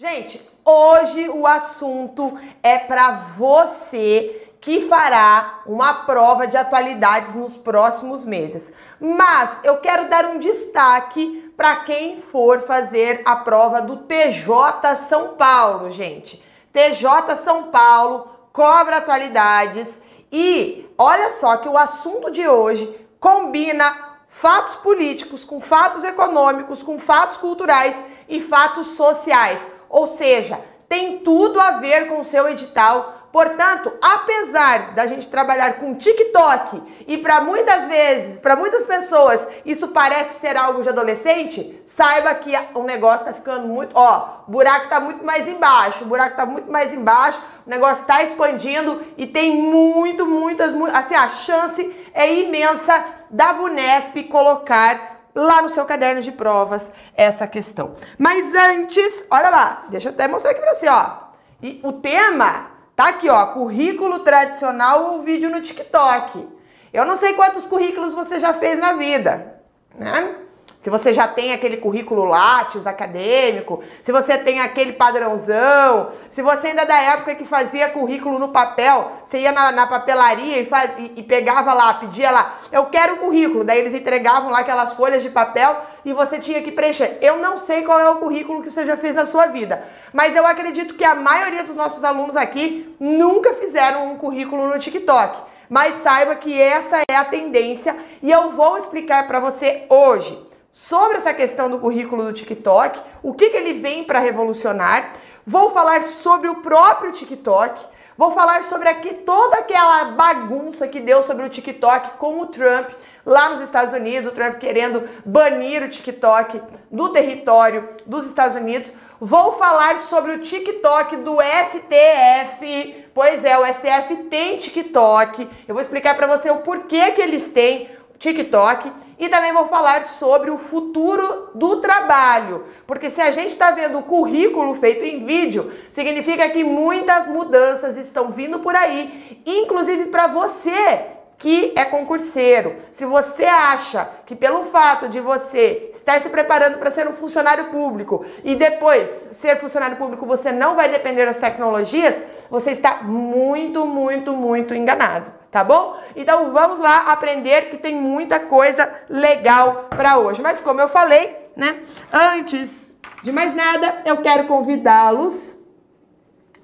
Gente, hoje o assunto é para você que fará uma prova de atualidades nos próximos meses. Mas eu quero dar um destaque para quem for fazer a prova do TJ São Paulo, gente. TJ São Paulo cobra atualidades e olha só que o assunto de hoje combina fatos políticos com fatos econômicos, com fatos culturais e fatos sociais. Ou seja, tem tudo a ver com o seu edital. Portanto, apesar da gente trabalhar com TikTok e para muitas vezes, para muitas pessoas, isso parece ser algo de adolescente, saiba que o negócio está ficando muito, ó, o buraco está muito mais embaixo, o buraco está muito mais embaixo, o negócio está expandindo e tem muito, muitas, assim, a chance é imensa da VUNESP colocar lá no seu caderno de provas essa questão. Mas antes, olha lá, deixa eu até mostrar aqui para você, ó. E o tema tá aqui, ó, currículo tradicional ou vídeo no TikTok. Eu não sei quantos currículos você já fez na vida, né? Se você já tem aquele currículo Lattes acadêmico, se você tem aquele padrãozão, se você ainda é da época que fazia currículo no papel, você ia na, na papelaria e, faz, e, e, pegava lá, pedia lá, eu quero o currículo, daí eles entregavam lá aquelas folhas de papel e você tinha que preencher. Eu não sei qual é o currículo que você já fez na sua vida, mas eu acredito que a maioria dos nossos alunos aqui nunca fizeram um currículo no TikTok. Mas saiba que essa é a tendência e eu vou explicar para você hoje sobre essa questão do currículo do TikTok, o que, que ele vem para revolucionar. Vou falar sobre o próprio TikTok. Vou falar sobre aqui toda aquela bagunça que deu sobre o TikTok com o Trump lá nos Estados Unidos, o Trump querendo banir o TikTok do território dos Estados Unidos. Vou falar sobre o TikTok do STF. Pois é, o STF tem TikTok. Eu vou explicar para você o porquê que eles têm TikTok. E também vou falar sobre o futuro do trabalho, porque se a gente está vendo o currículo feito em vídeo, significa que muitas mudanças estão vindo por aí, inclusive para você que é concurseiro. Se você acha que pelo fato de você estar se preparando para ser um funcionário público e depois ser funcionário público você não vai depender das tecnologias, você está muito, muito, muito enganado tá bom? Então vamos lá aprender que tem muita coisa legal para hoje. Mas como eu falei, né? Antes de mais nada, eu quero convidá-los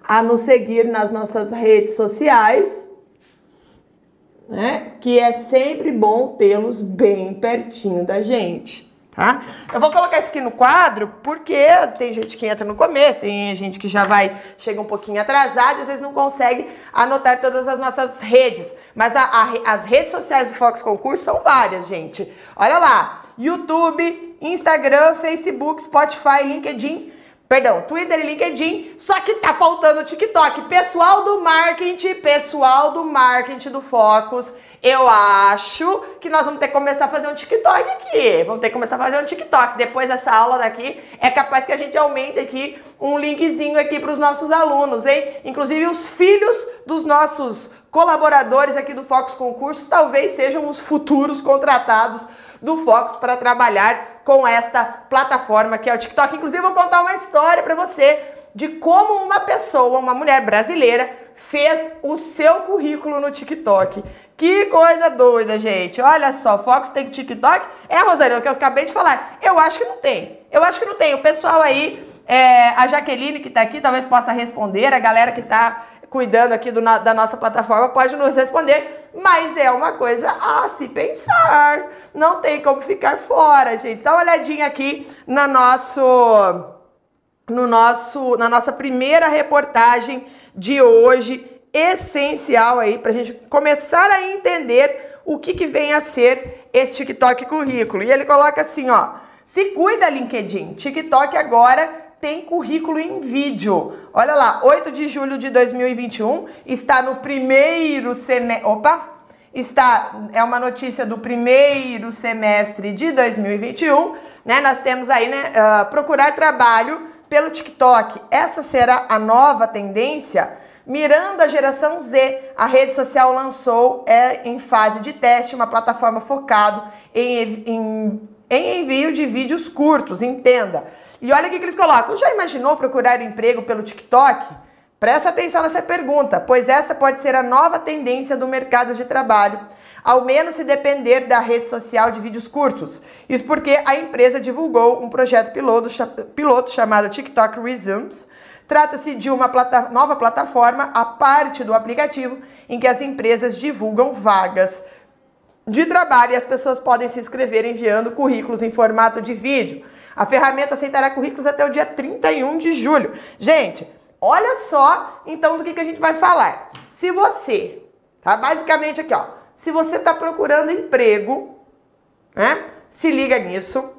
a nos seguir nas nossas redes sociais, né? Que é sempre bom tê-los bem pertinho da gente tá? Eu vou colocar isso aqui no quadro porque tem gente que entra no começo, tem gente que já vai, chega um pouquinho atrasado e às vezes não consegue anotar todas as nossas redes. Mas a, a, as redes sociais do Fox Concurso são várias, gente. Olha lá, YouTube, Instagram, Facebook, Spotify, LinkedIn, Perdão, Twitter e LinkedIn, só que tá faltando o TikTok. Pessoal do marketing, pessoal do marketing do Focus, eu acho que nós vamos ter que começar a fazer um TikTok aqui. Vamos ter que começar a fazer um TikTok. Depois dessa aula daqui, é capaz que a gente aumente aqui um linkzinho aqui para os nossos alunos, hein? Inclusive os filhos dos nossos colaboradores aqui do Focus Concursos talvez sejam os futuros contratados do Focus para trabalhar com esta plataforma que é o TikTok. Inclusive, vou contar uma história para você de como uma pessoa, uma mulher brasileira, fez o seu currículo no TikTok. Que coisa doida, gente. Olha só, Fox tem TikTok? É, Rosana, o que eu acabei de falar. Eu acho que não tem. Eu acho que não tem. O pessoal aí, é, a Jaqueline que está aqui, talvez possa responder. A galera que está cuidando aqui do, da nossa plataforma pode nos responder, mas é uma coisa a se pensar. Não tem como ficar fora, gente. Dá uma olhadinha aqui no nosso, no nosso, na nossa primeira reportagem de hoje, essencial aí para a gente começar a entender o que, que vem a ser esse TikTok currículo. E ele coloca assim, ó, se cuida LinkedIn, TikTok agora tem currículo em vídeo. Olha lá, 8 de julho de 2021, está no primeiro semestre. Opa! Está, é uma notícia do primeiro semestre de 2021, né? Nós temos aí, né? Uh, procurar trabalho pelo TikTok. Essa será a nova tendência? Mirando a geração Z, a rede social lançou é, em fase de teste uma plataforma focada em, em, em envio de vídeos curtos, entenda. E olha o que eles colocam. Já imaginou procurar emprego pelo TikTok? Presta atenção nessa pergunta, pois essa pode ser a nova tendência do mercado de trabalho, ao menos se depender da rede social de vídeos curtos. Isso porque a empresa divulgou um projeto piloto, piloto chamado TikTok Resumes. Trata-se de uma plata nova plataforma, a parte do aplicativo, em que as empresas divulgam vagas de trabalho e as pessoas podem se inscrever enviando currículos em formato de vídeo. A ferramenta aceitará currículos até o dia 31 de julho. Gente, olha só então do que, que a gente vai falar. Se você, tá? Basicamente aqui, ó. Se você está procurando emprego, né? Se liga nisso.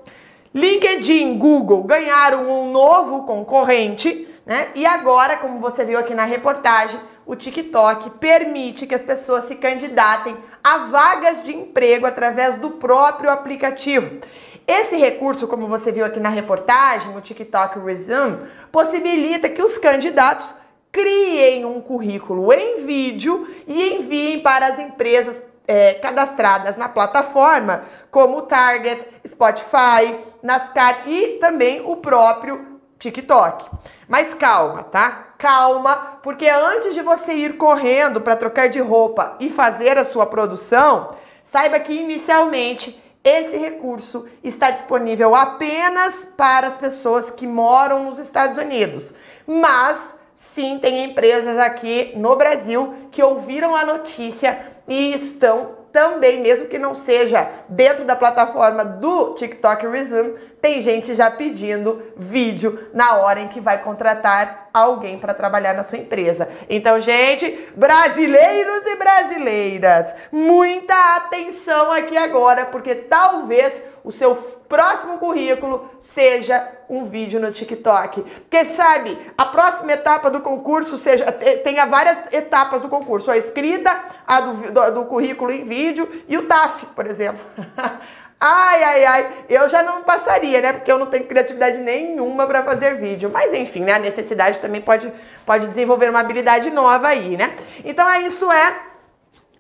LinkedIn, Google ganharam um novo concorrente, né? E agora, como você viu aqui na reportagem, o TikTok permite que as pessoas se candidatem a vagas de emprego através do próprio aplicativo. Esse recurso, como você viu aqui na reportagem, o TikTok Resume, possibilita que os candidatos criem um currículo em vídeo e enviem para as empresas é, cadastradas na plataforma, como o Target, Spotify, Nascar e também o próprio TikTok. Mas calma, tá? Calma, porque antes de você ir correndo para trocar de roupa e fazer a sua produção, saiba que inicialmente esse recurso está disponível apenas para as pessoas que moram nos Estados Unidos, mas sim tem empresas aqui no Brasil que ouviram a notícia e estão também, mesmo que não seja dentro da plataforma do TikTok Resume, tem gente já pedindo vídeo na hora em que vai contratar alguém para trabalhar na sua empresa. Então, gente, brasileiros e brasileiras, muita atenção aqui agora, porque talvez o seu próximo currículo seja um vídeo no TikTok. Porque sabe, a próxima etapa do concurso seja tenha várias etapas do concurso, a escrita, a do, do, do currículo em vídeo e o TAF, por exemplo. Ai, ai, ai, eu já não passaria, né? Porque eu não tenho criatividade nenhuma para fazer vídeo. Mas enfim, né? A necessidade também pode, pode desenvolver uma habilidade nova aí, né? Então, é isso é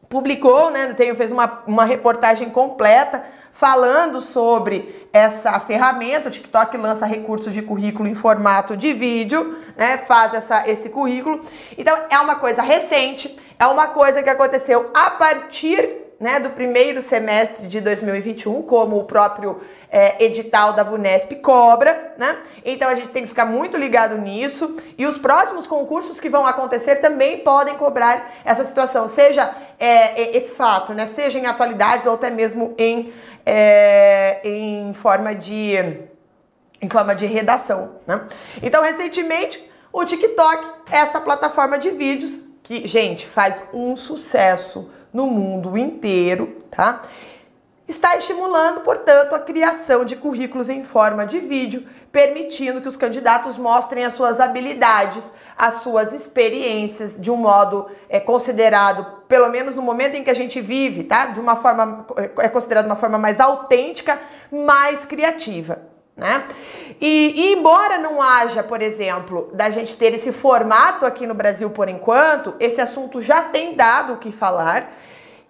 publicou, né? Tem, fez uma, uma reportagem completa falando sobre essa ferramenta. O TikTok lança recursos de currículo em formato de vídeo, né? Faz essa, esse currículo. Então, é uma coisa recente, é uma coisa que aconteceu a partir né, do primeiro semestre de 2021, como o próprio é, edital da VUNESP cobra, né? Então a gente tem que ficar muito ligado nisso. E os próximos concursos que vão acontecer também podem cobrar essa situação, seja é, esse fato, né? Seja em atualidades ou até mesmo em, é, em forma de em forma de redação, né? Então, recentemente, o TikTok, essa plataforma de vídeos que, gente, faz um sucesso no mundo inteiro, tá? Está estimulando, portanto, a criação de currículos em forma de vídeo, permitindo que os candidatos mostrem as suas habilidades, as suas experiências de um modo é, considerado, pelo menos no momento em que a gente vive, tá? De uma forma é considerado uma forma mais autêntica, mais criativa. Né? E, e, embora não haja, por exemplo, da gente ter esse formato aqui no Brasil por enquanto, esse assunto já tem dado o que falar.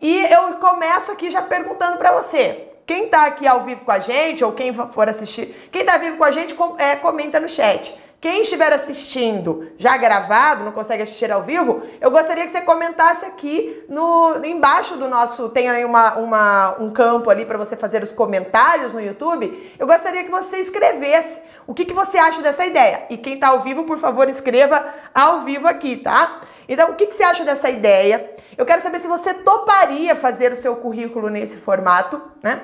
E eu começo aqui já perguntando para você, quem está aqui ao vivo com a gente ou quem for assistir, quem está vivo com a gente, é, comenta no chat. Quem estiver assistindo já gravado, não consegue assistir ao vivo, eu gostaria que você comentasse aqui no embaixo do nosso, tem aí uma, uma um campo ali para você fazer os comentários no YouTube. Eu gostaria que você escrevesse o que, que você acha dessa ideia. E quem está ao vivo, por favor, escreva ao vivo aqui, tá? Então, o que, que você acha dessa ideia? Eu quero saber se você toparia fazer o seu currículo nesse formato, né?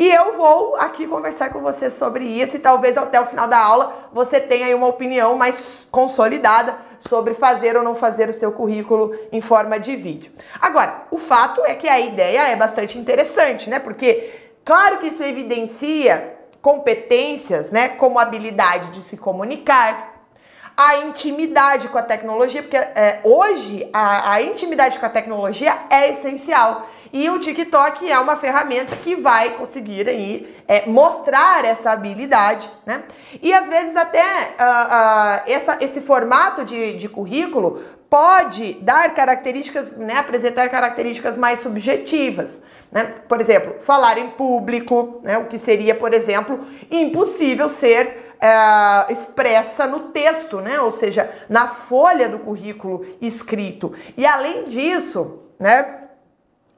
E eu vou aqui conversar com você sobre isso e talvez até o final da aula você tenha aí uma opinião mais consolidada sobre fazer ou não fazer o seu currículo em forma de vídeo. Agora, o fato é que a ideia é bastante interessante, né? Porque claro que isso evidencia competências, né, como habilidade de se comunicar, a intimidade com a tecnologia, porque é, hoje a, a, intimidade com a tecnologia é essencial. E o TikTok é uma ferramenta que vai conseguir aí é, mostrar essa habilidade, né? E às vezes até uh, uh, essa, esse formato de, de currículo pode dar características, né, apresentar características mais subjetivas, né? Por exemplo, falar em público, né, o que seria, por exemplo, impossível ser é, expressa no texto, né? Ou seja, na folha do currículo escrito. E além disso, né?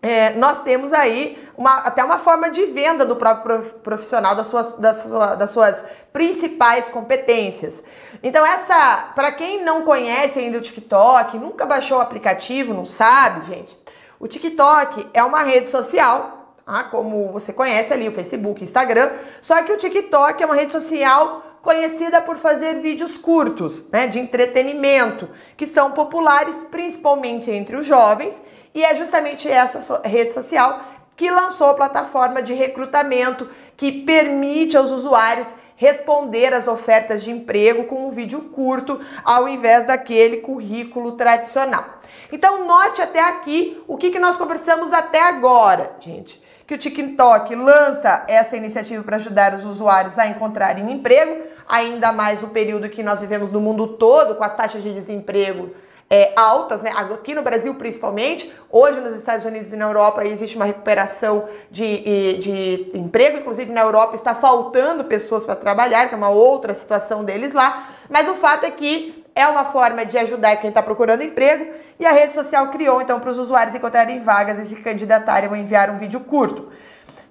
É, nós temos aí uma, até uma forma de venda do próprio profissional das suas, das, suas, das suas principais competências. Então, essa, para quem não conhece ainda o TikTok, nunca baixou o aplicativo, não sabe, gente, o TikTok é uma rede social, tá? como você conhece ali, o Facebook, Instagram, só que o TikTok é uma rede social conhecida por fazer vídeos curtos, né, de entretenimento, que são populares principalmente entre os jovens e é justamente essa rede social que lançou a plataforma de recrutamento que permite aos usuários responder às ofertas de emprego com um vídeo curto ao invés daquele currículo tradicional. Então note até aqui o que, que nós conversamos até agora, gente. Que o TikTok lança essa iniciativa para ajudar os usuários a encontrarem emprego, ainda mais no período que nós vivemos no mundo todo, com as taxas de desemprego é, altas, né? aqui no Brasil principalmente, hoje nos Estados Unidos e na Europa existe uma recuperação de, de emprego, inclusive na Europa está faltando pessoas para trabalhar, que é uma outra situação deles lá, mas o fato é que é uma forma de ajudar quem está procurando emprego e a rede social criou então para os usuários encontrarem vagas e se candidatarem a enviar um vídeo curto.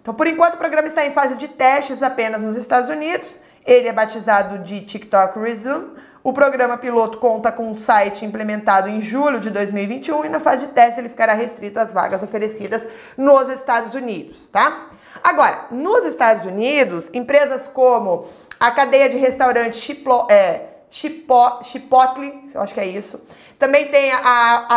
Então, por enquanto, o programa está em fase de testes apenas nos Estados Unidos. Ele é batizado de TikTok Resume. O programa piloto conta com um site implementado em julho de 2021 e na fase de teste ele ficará restrito às vagas oferecidas nos Estados Unidos, tá? Agora, nos Estados Unidos, empresas como a cadeia de restaurante Chiplo, é, Chipo, Chipotle, eu acho que é isso, também tem a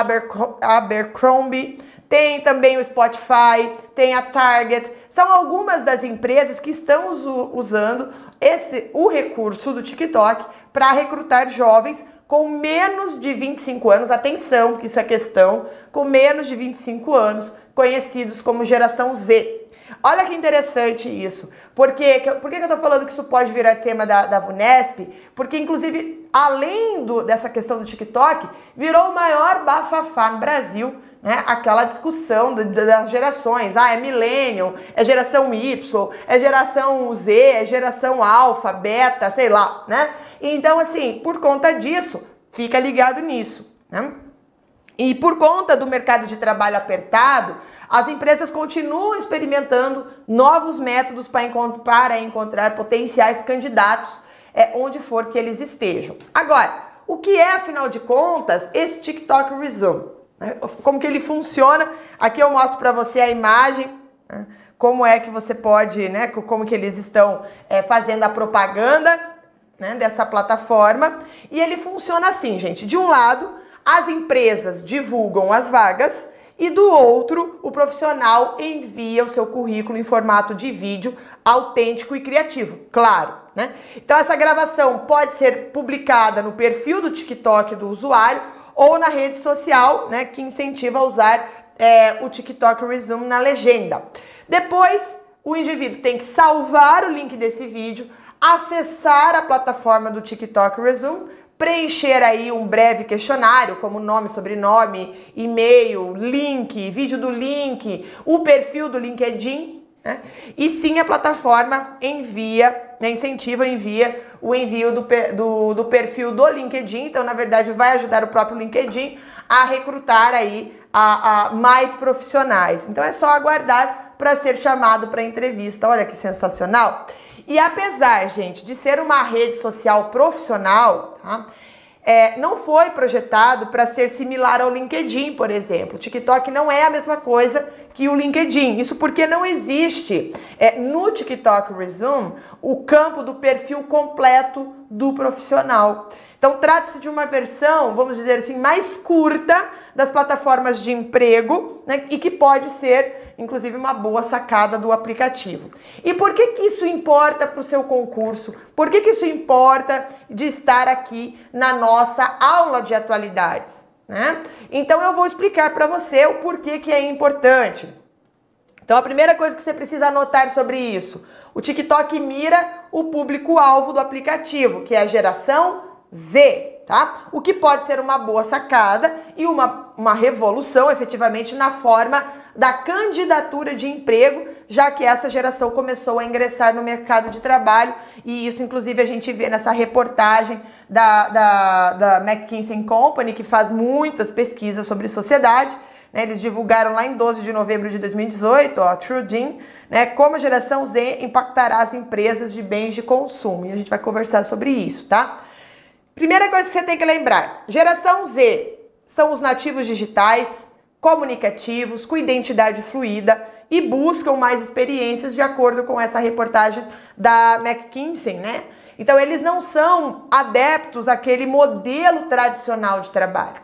Abercrombie, tem também o Spotify, tem a Target, são algumas das empresas que estão usando esse, o recurso do TikTok para recrutar jovens com menos de 25 anos, atenção, que isso é questão, com menos de 25 anos, conhecidos como geração Z. Olha que interessante isso. Por, quê? Por que eu estou falando que isso pode virar tema da, da VUNESP? Porque, inclusive, além do, dessa questão do TikTok, virou o maior bafafá no Brasil né, aquela discussão das gerações. Ah, é millennium, é geração Y, é geração Z, é geração alfa, beta, sei lá, né? Então, assim, por conta disso, fica ligado nisso, né? E por conta do mercado de trabalho apertado, as empresas continuam experimentando novos métodos para encontrar, encontrar potenciais candidatos é, onde for que eles estejam. Agora, o que é, afinal de contas, esse TikTok Resume? Né? Como que ele funciona? Aqui eu mostro para você a imagem, né? como é que você pode, né? Como que eles estão é, fazendo a propaganda né? dessa plataforma. E ele funciona assim, gente. De um lado, as empresas divulgam as vagas e do outro, o profissional envia o seu currículo em formato de vídeo autêntico e criativo, claro, né? Então essa gravação pode ser publicada no perfil do TikTok do usuário ou na rede social, né, que incentiva a usar é, o TikTok Resume na legenda. Depois, o indivíduo tem que salvar o link desse vídeo, acessar a plataforma do TikTok Resume, preencher aí um breve questionário, como nome, sobrenome, e-mail, link, vídeo do link, o perfil do LinkedIn, né? E sim a plataforma envia, né, incentiva, envia o envio do, do, do, perfil do LinkedIn. Então, na verdade, vai ajudar o próprio LinkedIn a recrutar aí a, a mais profissionais. Então é só aguardar para ser chamado para entrevista. Olha que sensacional! E apesar, gente, de ser uma rede social profissional, tá? É, não foi projetado para ser similar ao LinkedIn, por exemplo. O TikTok não é a mesma coisa que o LinkedIn. Isso porque não existe é, no TikTok Resume o campo do perfil completo do profissional. Então, trata-se de uma versão, vamos dizer assim, mais curta das plataformas de emprego né, e que pode ser, inclusive, uma boa sacada do aplicativo. E por que, que isso importa para o seu concurso? Por que, que isso importa de estar aqui na nossa aula de atualidades? Né? Então, eu vou explicar para você o porquê que é importante. Então, a primeira coisa que você precisa anotar sobre isso: o TikTok mira o público-alvo do aplicativo, que é a geração Z, tá? O que pode ser uma boa sacada e uma, uma revolução efetivamente na forma da candidatura de emprego, já que essa geração começou a ingressar no mercado de trabalho, e isso, inclusive, a gente vê nessa reportagem da, da, da McKinsey Company, que faz muitas pesquisas sobre sociedade. Né, eles divulgaram lá em 12 de novembro de 2018, ó, Trudin, né, como a geração Z impactará as empresas de bens de consumo. E a gente vai conversar sobre isso, tá? Primeira coisa que você tem que lembrar: geração Z são os nativos digitais, comunicativos, com identidade fluida e buscam mais experiências de acordo com essa reportagem da McKinsey, né? Então eles não são adeptos àquele modelo tradicional de trabalho.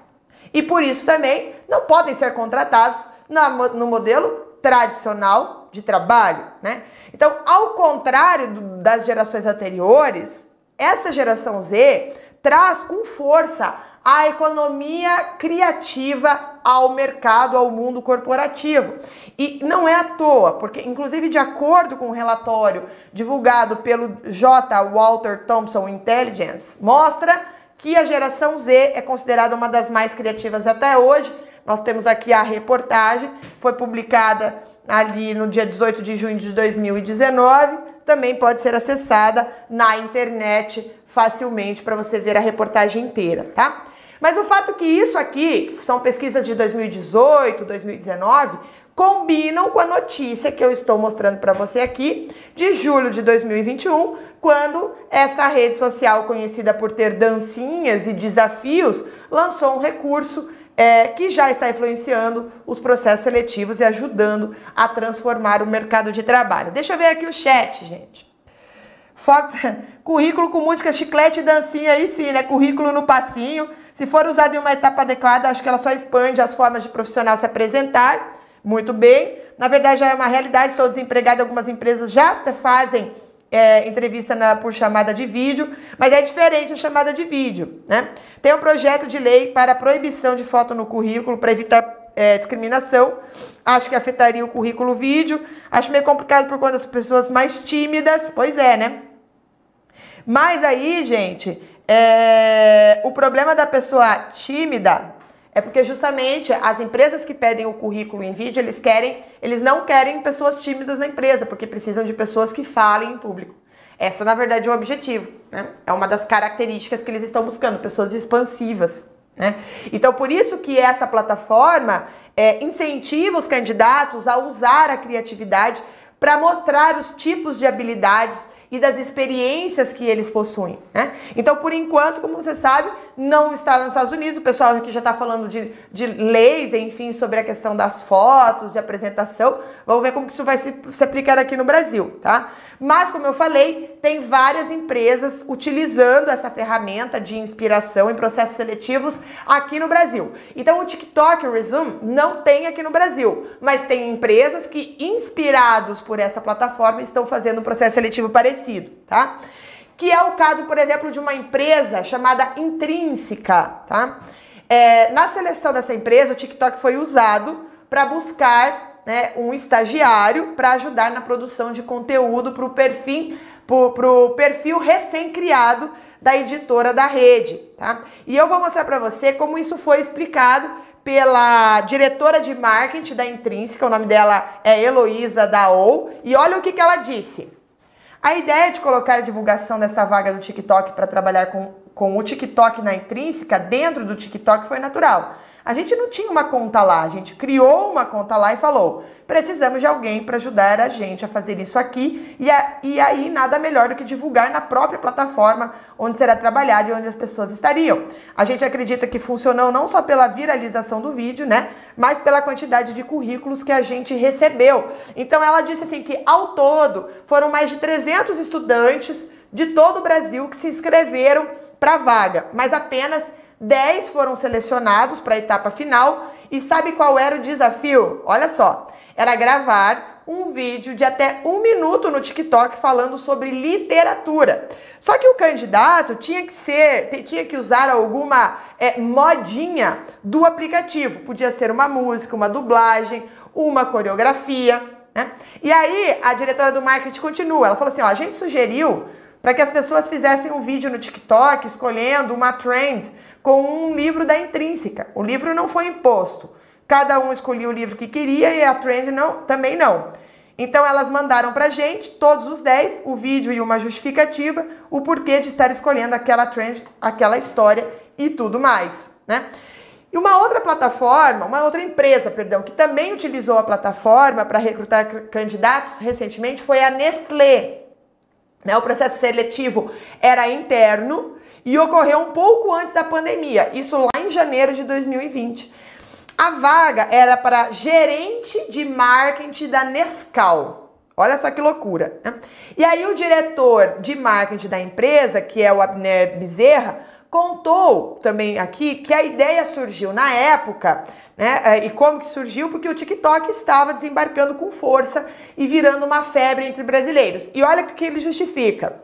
E por isso também não podem ser contratados no modelo tradicional de trabalho, né? Então, ao contrário das gerações anteriores, essa geração Z traz com força a economia criativa ao mercado, ao mundo corporativo. E não é à toa, porque, inclusive, de acordo com o um relatório divulgado pelo J. Walter Thompson Intelligence, mostra que a geração Z é considerada uma das mais criativas até hoje. Nós temos aqui a reportagem, foi publicada ali no dia 18 de junho de 2019, também pode ser acessada na internet facilmente para você ver a reportagem inteira, tá? Mas o fato que isso aqui, que são pesquisas de 2018, 2019, combinam com a notícia que eu estou mostrando para você aqui, de julho de 2021, quando essa rede social conhecida por ter dancinhas e desafios lançou um recurso é, que já está influenciando os processos seletivos e ajudando a transformar o mercado de trabalho. Deixa eu ver aqui o chat, gente. Fox, currículo com música, chiclete e dancinha aí sim, né? Currículo no passinho. Se for usado em uma etapa adequada, acho que ela só expande as formas de profissional se apresentar. Muito bem. Na verdade, já é uma realidade. Estou desempregado. Algumas empresas já fazem é, entrevista na, por chamada de vídeo, mas é diferente a chamada de vídeo, né? Tem um projeto de lei para proibição de foto no currículo para evitar é, discriminação. Acho que afetaria o currículo vídeo. Acho meio complicado por conta das pessoas mais tímidas. Pois é, né? Mas aí, gente, é, o problema da pessoa tímida é porque justamente as empresas que pedem o currículo em vídeo, eles querem, eles não querem pessoas tímidas na empresa, porque precisam de pessoas que falem em público. Essa, na verdade, é o objetivo, né? É uma das características que eles estão buscando, pessoas expansivas, né? Então, por isso que essa plataforma é, incentiva os candidatos a usar a criatividade para mostrar os tipos de habilidades e das experiências que eles possuem, né? Então, por enquanto, como você sabe, não está nos Estados Unidos, o pessoal aqui já está falando de, de leis, enfim, sobre a questão das fotos, de apresentação. Vamos ver como que isso vai se, se aplicar aqui no Brasil, tá? Mas, como eu falei, tem várias empresas utilizando essa ferramenta de inspiração em processos seletivos aqui no Brasil. Então, o TikTok Resume não tem aqui no Brasil, mas tem empresas que, inspirados por essa plataforma, estão fazendo um processo seletivo parecido tá? Que é o caso, por exemplo, de uma empresa chamada Intrínseca, tá? É, na seleção dessa empresa, o TikTok foi usado para buscar né, um estagiário para ajudar na produção de conteúdo para o perfil, perfil recém-criado da editora da rede, tá? E eu vou mostrar para você como isso foi explicado pela diretora de marketing da Intrínseca, o nome dela é Heloísa Daou, e olha o que, que ela disse. A ideia de colocar a divulgação dessa vaga do TikTok para trabalhar com, com o TikTok na intrínseca dentro do TikTok foi natural. A gente não tinha uma conta lá, a gente criou uma conta lá e falou: precisamos de alguém para ajudar a gente a fazer isso aqui. E, a, e aí, nada melhor do que divulgar na própria plataforma onde será trabalhado e onde as pessoas estariam. A gente acredita que funcionou não só pela viralização do vídeo, né? Mas pela quantidade de currículos que a gente recebeu. Então, ela disse assim que ao todo foram mais de 300 estudantes de todo o Brasil que se inscreveram para a vaga, mas apenas 10 foram selecionados para a etapa final. E sabe qual era o desafio? Olha só, era gravar um vídeo de até um minuto no TikTok falando sobre literatura. Só que o candidato tinha que ser, tinha que usar alguma é, modinha do aplicativo. Podia ser uma música, uma dublagem, uma coreografia. Né? E aí a diretora do marketing continua. Ela falou assim: ó, a gente sugeriu para que as pessoas fizessem um vídeo no TikTok escolhendo uma trend com um livro da Intrínseca. O livro não foi imposto. cada um escolhia o livro que queria e a trend não, também não. Então elas mandaram pra gente, todos os 10, o vídeo e uma justificativa, o porquê de estar escolhendo aquela trend, aquela história e tudo mais, né? E uma outra plataforma, uma outra empresa, perdão, que também utilizou a plataforma para recrutar candidatos recentemente foi a Nestlé. Né? O processo seletivo era interno e ocorreu um pouco antes da pandemia, isso lá em janeiro de 2020. A vaga era para gerente de marketing da Nescau. Olha só que loucura. Né? E aí o diretor de marketing da empresa, que é o Abner Bezerra, contou também aqui que a ideia surgiu na época, né? É, e como que surgiu? Porque o TikTok estava desembarcando com força e virando uma febre entre brasileiros. E olha o que ele justifica.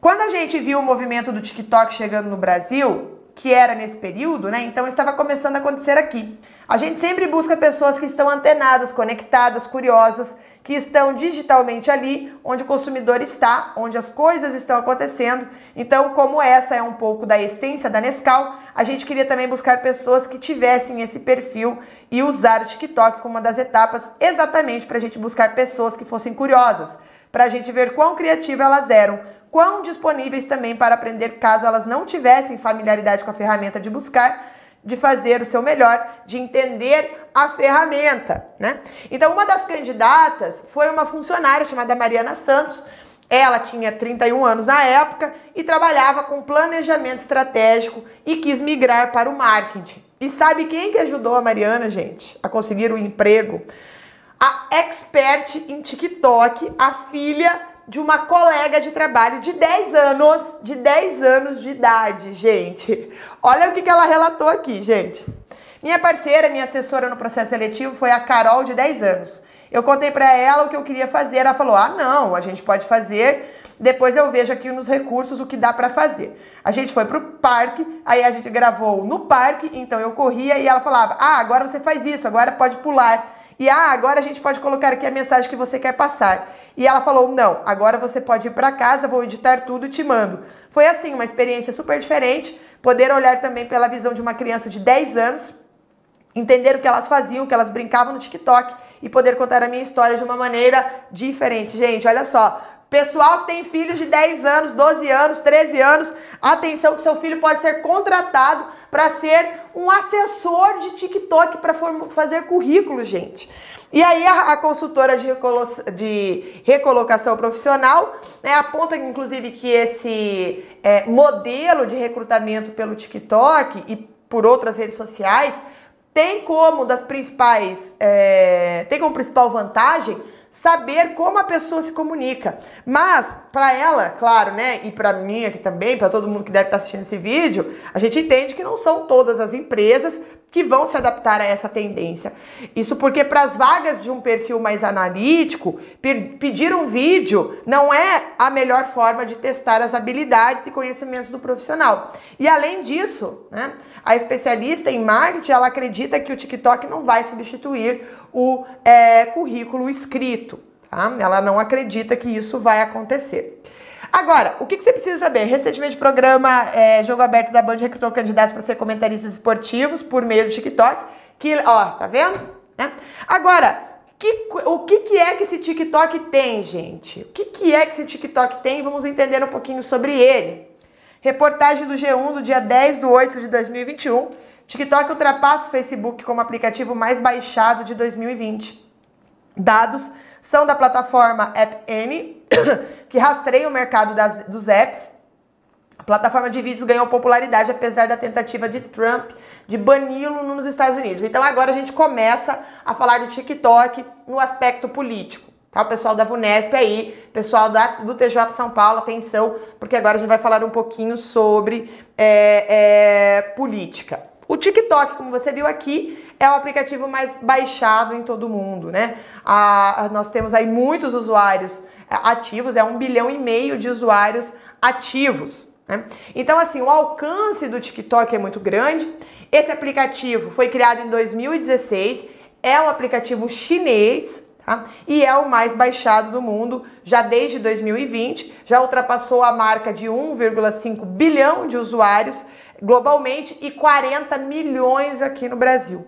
Quando a gente viu o movimento do TikTok chegando no Brasil, que era nesse período, né? Então estava começando a acontecer aqui. A gente sempre busca pessoas que estão antenadas, conectadas, curiosas, que estão digitalmente ali, onde o consumidor está, onde as coisas estão acontecendo. Então, como essa é um pouco da essência da Nescau, a gente queria também buscar pessoas que tivessem esse perfil e usar o TikTok como uma das etapas, exatamente para a gente buscar pessoas que fossem curiosas, para a gente ver quão criativas elas eram quão disponíveis também para aprender caso elas não tivessem familiaridade com a ferramenta de buscar, de fazer o seu melhor, de entender a ferramenta, né? Então, uma das candidatas foi uma funcionária chamada Mariana Santos. Ela tinha 31 anos na época e trabalhava com planejamento estratégico e quis migrar para o marketing. E sabe quem que ajudou a Mariana, gente, a conseguir o um emprego? A expert em TikTok, a filha de uma colega de trabalho de 10 anos, de 10 anos de idade, gente. Olha o que, ela relatou aqui, gente. Minha parceira, minha assessora no processo seletivo foi a Carol, de 10 anos. Eu contei para ela o que eu queria fazer, ela falou: "Ah, não, a gente pode fazer depois eu vejo aqui nos recursos o que dá para fazer. A gente foi pro parque, aí a gente gravou no parque, então eu corria e ela falava: "Ah, agora você faz isso, agora pode pular". E ah, agora a gente pode colocar aqui a mensagem que você quer passar. E ela falou: "Não, agora você pode ir para casa, vou editar tudo e te mando". Foi assim, uma experiência super diferente, poder olhar também pela visão de uma criança de 10 anos, entender o que elas faziam, que elas brincavam no TikTok e poder contar a minha história de uma maneira diferente. Gente, olha só, Pessoal que tem filhos de 10 anos, 12 anos, 13 anos, atenção que seu filho pode ser contratado para ser um assessor de TikTok para fazer currículo, gente. E aí a, a consultora de, recolo de, recolocação profissional né, aponta, inclusive, que esse é, modelo de recrutamento pelo TikTok e por outras redes sociais tem como das principais, é, tem como principal vantagem saber como a pessoa se comunica. Mas, para ela, claro, né, e para mim aqui também, para todo mundo que deve estar assistindo esse vídeo, a gente entende que não são todas as empresas que vão se adaptar a essa tendência. Isso porque para as vagas de um perfil mais analítico, pedir um vídeo não é a melhor forma de testar as habilidades e conhecimentos do profissional. E além disso, né, a especialista em marketing ela acredita que o TikTok não vai substituir o é, currículo escrito. Tá? Ela não acredita que isso vai acontecer. Agora, o que, que você precisa saber? Recentemente, o programa é, Jogo Aberto da Band recrutou candidatos para ser comentaristas esportivos por meio do TikTok. Que, ó, tá vendo? Né? Agora, que, o que, que é que esse TikTok tem, gente? O que, que é que esse TikTok tem? Vamos entender um pouquinho sobre ele. Reportagem do G1 do dia 10 de 8 de 2021. TikTok ultrapassa o Facebook como aplicativo mais baixado de 2020. Dados são da plataforma AppN, que rastreia o mercado das, dos apps. A plataforma de vídeos ganhou popularidade apesar da tentativa de Trump de bani-lo nos Estados Unidos. Então agora a gente começa a falar do TikTok no aspecto político. Tá? O pessoal da VUNESP aí, pessoal da, do TJ São Paulo, atenção, porque agora a gente vai falar um pouquinho sobre é, é, política. O TikTok, como você viu aqui, é o aplicativo mais baixado em todo o mundo, né? A, nós temos aí muitos usuários é, ativos, é um bilhão e meio de usuários ativos. Né? Então, assim, o alcance do TikTok é muito grande. Esse aplicativo foi criado em 2016, é um aplicativo chinês, Tá? E é o mais baixado do mundo já desde 2020, já ultrapassou a marca de 1,5 bilhão de usuários globalmente e 40 milhões aqui no Brasil.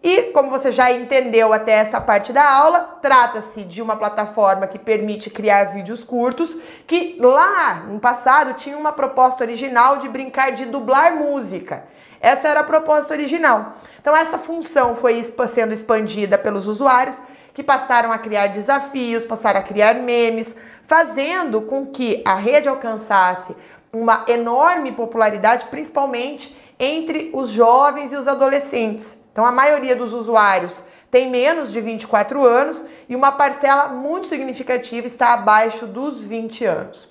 E como você já entendeu até essa parte da aula, trata-se de uma plataforma que permite criar vídeos curtos, que lá no passado tinha uma proposta original de brincar de dublar música. Essa era a proposta original. Então essa função foi sendo expandida pelos usuários que passaram a criar desafios, passaram a criar memes, fazendo com que a rede alcançasse uma enorme popularidade, principalmente entre os jovens e os adolescentes. Então, a maioria dos usuários tem menos de 24 anos e uma parcela muito significativa está abaixo dos 20 anos.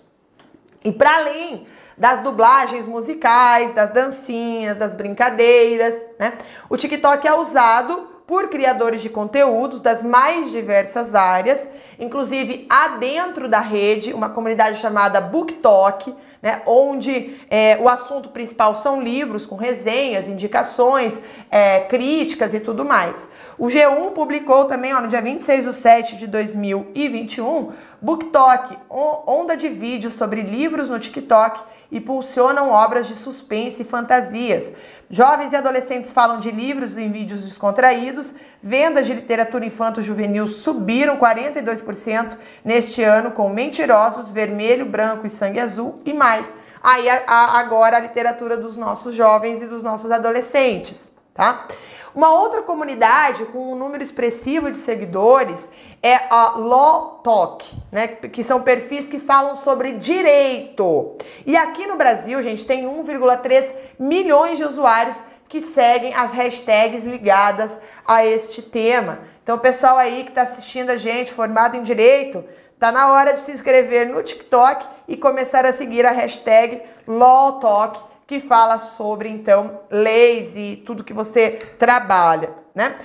E para além das dublagens musicais, das dancinhas, das brincadeiras, né? O TikTok é usado por criadores de conteúdos das mais diversas áreas, inclusive há dentro da rede uma comunidade chamada BookTok, né, onde é, o assunto principal são livros com resenhas, indicações, é, críticas e tudo mais. O G1 publicou também, ó, no dia 26 de 7 de 2021, BookTok, onda de vídeos sobre livros no TikTok impulsionam obras de suspense e fantasias. Jovens e adolescentes falam de livros em vídeos descontraídos. Vendas de literatura infanto-juvenil subiram 42% neste ano com Mentirosos, Vermelho, Branco e Sangue Azul e mais. Aí agora a literatura dos nossos jovens e dos nossos adolescentes, tá? Uma outra comunidade com um número expressivo de seguidores é a Law Talk, né? Que são perfis que falam sobre direito. E aqui no Brasil, gente, tem 1,3 milhões de usuários que seguem as hashtags ligadas a este tema. Então, pessoal aí que está assistindo a gente, formado em direito, tá na hora de se inscrever no TikTok e começar a seguir a hashtag LawTalk que fala sobre então leis e tudo que você trabalha, né?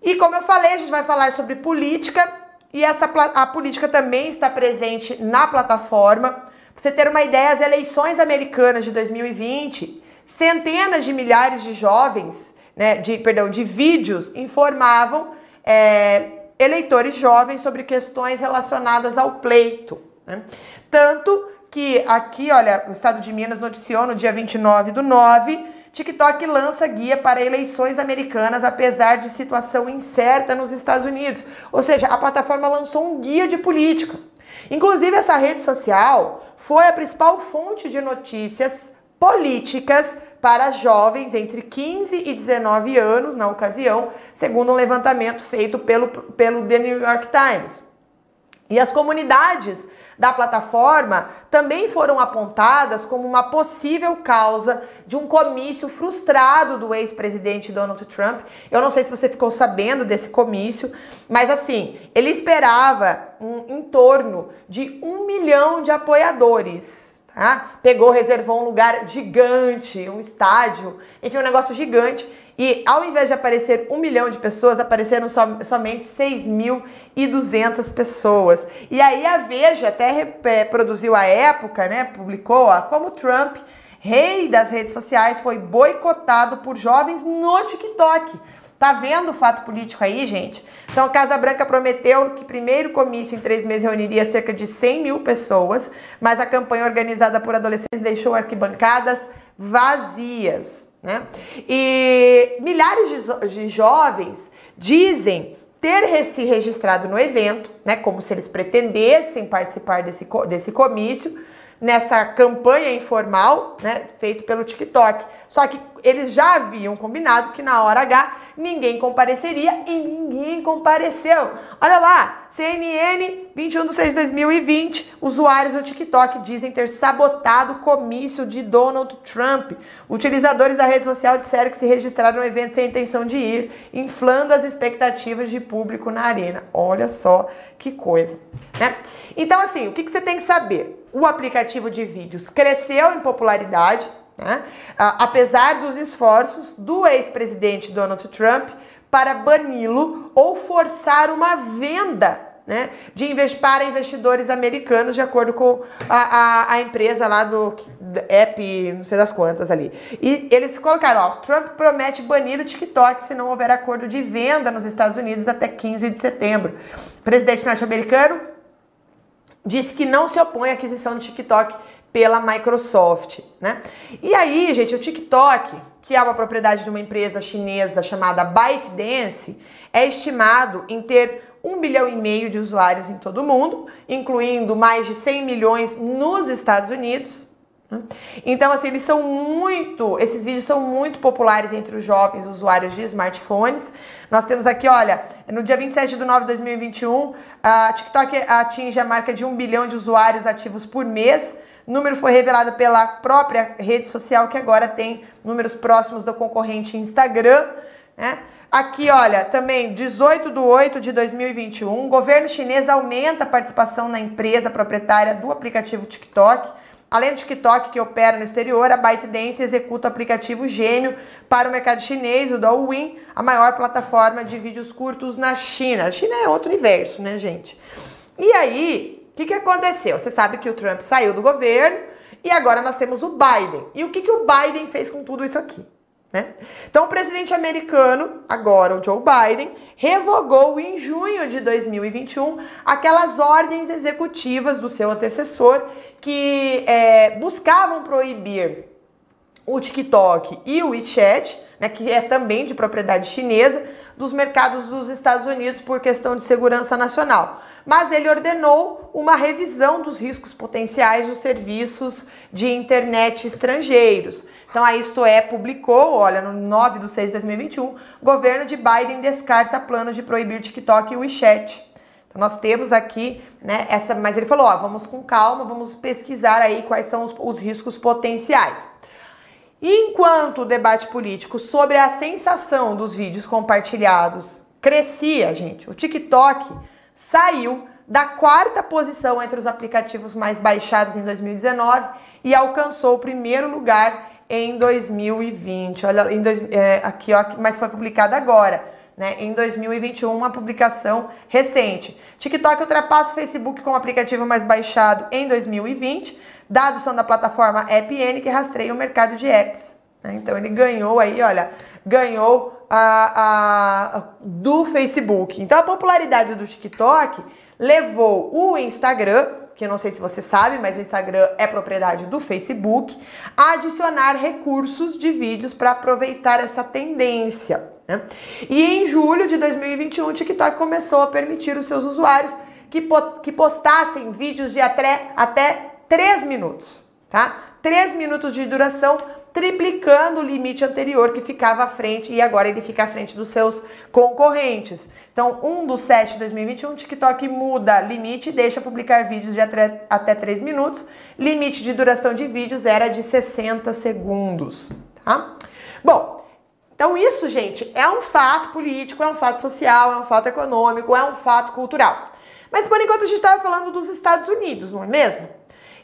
E como eu falei, a gente vai falar sobre política e essa a política também está presente na plataforma. Pra você ter uma ideia, as eleições americanas de 2020, centenas de milhares de jovens, né, de perdão, de vídeos informavam é, eleitores jovens sobre questões relacionadas ao pleito. Né? Tanto que aqui, olha, o estado de Minas noticiou no dia 29 do 9, TikTok lança guia para eleições americanas apesar de situação incerta nos Estados Unidos. Ou seja, a plataforma lançou um guia de política. Inclusive, essa rede social foi a principal fonte de notícias políticas para jovens entre 15 e 19 anos na ocasião, segundo um levantamento feito pelo, pelo The New York Times. E as comunidades da plataforma também foram apontadas como uma possível causa de um comício frustrado do ex-presidente Donald Trump. Eu não sei se você ficou sabendo desse comício, mas assim, ele esperava um, em torno de um milhão de apoiadores. Tá? Pegou, reservou um lugar gigante, um estádio, enfim, um negócio gigante e ao invés de aparecer um milhão de pessoas, apareceram som, somente 6.200 pessoas. E aí a Veja até é, produziu a época, né? Publicou ó, como Trump, rei das redes sociais, foi boicotado por jovens no TikTok. Tá vendo o fato político aí, gente? Então, a Casa Branca prometeu que primeiro comício em três meses reuniria cerca de 100 mil pessoas, mas a campanha organizada por adolescentes deixou arquibancadas vazias. Né? E milhares de, de jovens dizem ter se registrado no evento, né, como se eles pretendessem participar desse, desse comício, nessa campanha informal, né, feito pelo TikTok. Só que eles já haviam combinado que na hora H ninguém compareceria e ninguém compareceu. Olha lá, CNN, 21 de 6 de 2020, usuários do TikTok dizem ter sabotado o comício de Donald Trump. Utilizadores da rede social disseram que se registraram no evento sem intenção de ir, inflando as expectativas de público na arena. Olha só que coisa, né? Então, assim, o que, que você tem que saber? O aplicativo de vídeos cresceu em popularidade, né? apesar dos esforços do ex-presidente Donald Trump para bani-lo ou forçar uma venda né, de para investidores americanos, de acordo com a, a, a, empresa lá do app, não sei das quantas ali. E eles colocaram, ó, Trump promete banir o TikTok se não houver acordo de venda nos Estados Unidos até 15 de setembro. O presidente norte-americano disse que não se opõe à aquisição do TikTok pela Microsoft, né? E aí, gente, o TikTok, que é uma propriedade de uma empresa chinesa chamada ByteDance, é estimado em ter um bilhão e meio de usuários em todo o mundo, incluindo mais de 100 milhões nos Estados Unidos. Né? Então, assim, eles são muito, esses vídeos são muito populares entre os jovens usuários de smartphones. Nós temos aqui, olha, no dia 27 de nove de 2021, a TikTok atinge a marca de um bilhão de usuários ativos por mês. O número foi revelado pela própria rede social, que agora tem números próximos do concorrente Instagram. Né? Aqui, olha, também 18 de 8 de 2021, o governo chinês aumenta a participação na empresa proprietária do aplicativo TikTok Além do TikTok, que opera no exterior, a ByteDance executa o aplicativo gêmeo para o mercado chinês, o Douyin, a maior plataforma de vídeos curtos na China. A China é outro universo, né, gente? E aí, que, que aconteceu? Você sabe que o Trump saiu do governo e agora nós temos o Biden. E o que, que o Biden fez com tudo isso aqui? Né? Então, o presidente americano, agora o Joe Biden, revogou em junho de 2021 aquelas ordens executivas do seu antecessor que é, buscavam proibir o TikTok e o WeChat, né, que é também de propriedade chinesa, dos mercados dos Estados Unidos por questão de segurança nacional. Mas ele ordenou uma revisão dos riscos potenciais dos serviços de internet estrangeiros. Então, a Isto É publicou, olha, no 9 de 6 de 2021, governo de Biden descarta plano de proibir TikTok e WeChat. Então, nós temos aqui, né, essa, mas ele falou, ó, vamos com calma, vamos pesquisar aí quais são os, os riscos potenciais. Enquanto o debate político sobre a sensação dos vídeos compartilhados crescia, gente, o TikTok saiu da quarta posição entre os aplicativos mais baixados em 2019 e alcançou o primeiro lugar em 2020. Olha, em dois, é, aqui, ó, mas foi publicado agora, né? Em 2021, uma publicação recente. TikTok ultrapassa o Facebook como aplicativo mais baixado em 2020. Dados são da plataforma AppN, que rastreia o mercado de apps. Né? Então ele ganhou aí, olha, ganhou a, a, do Facebook. Então a popularidade do TikTok levou o Instagram que eu não sei se você sabe, mas o Instagram é propriedade do Facebook, a adicionar recursos de vídeos para aproveitar essa tendência. Né? E em julho de 2021, o TikTok começou a permitir os seus usuários que, que postassem vídeos de até, até 3 minutos, tá? 3 minutos de duração triplicando o limite anterior que ficava à frente e agora ele fica à frente dos seus concorrentes. Então, 1 do 7 de 2021, TikTok muda limite e deixa publicar vídeos de até, até 3 minutos. Limite de duração de vídeos era de 60 segundos, tá? Bom, então isso, gente, é um fato político, é um fato social, é um fato econômico, é um fato cultural. Mas por enquanto a gente estava falando dos Estados Unidos, não é mesmo?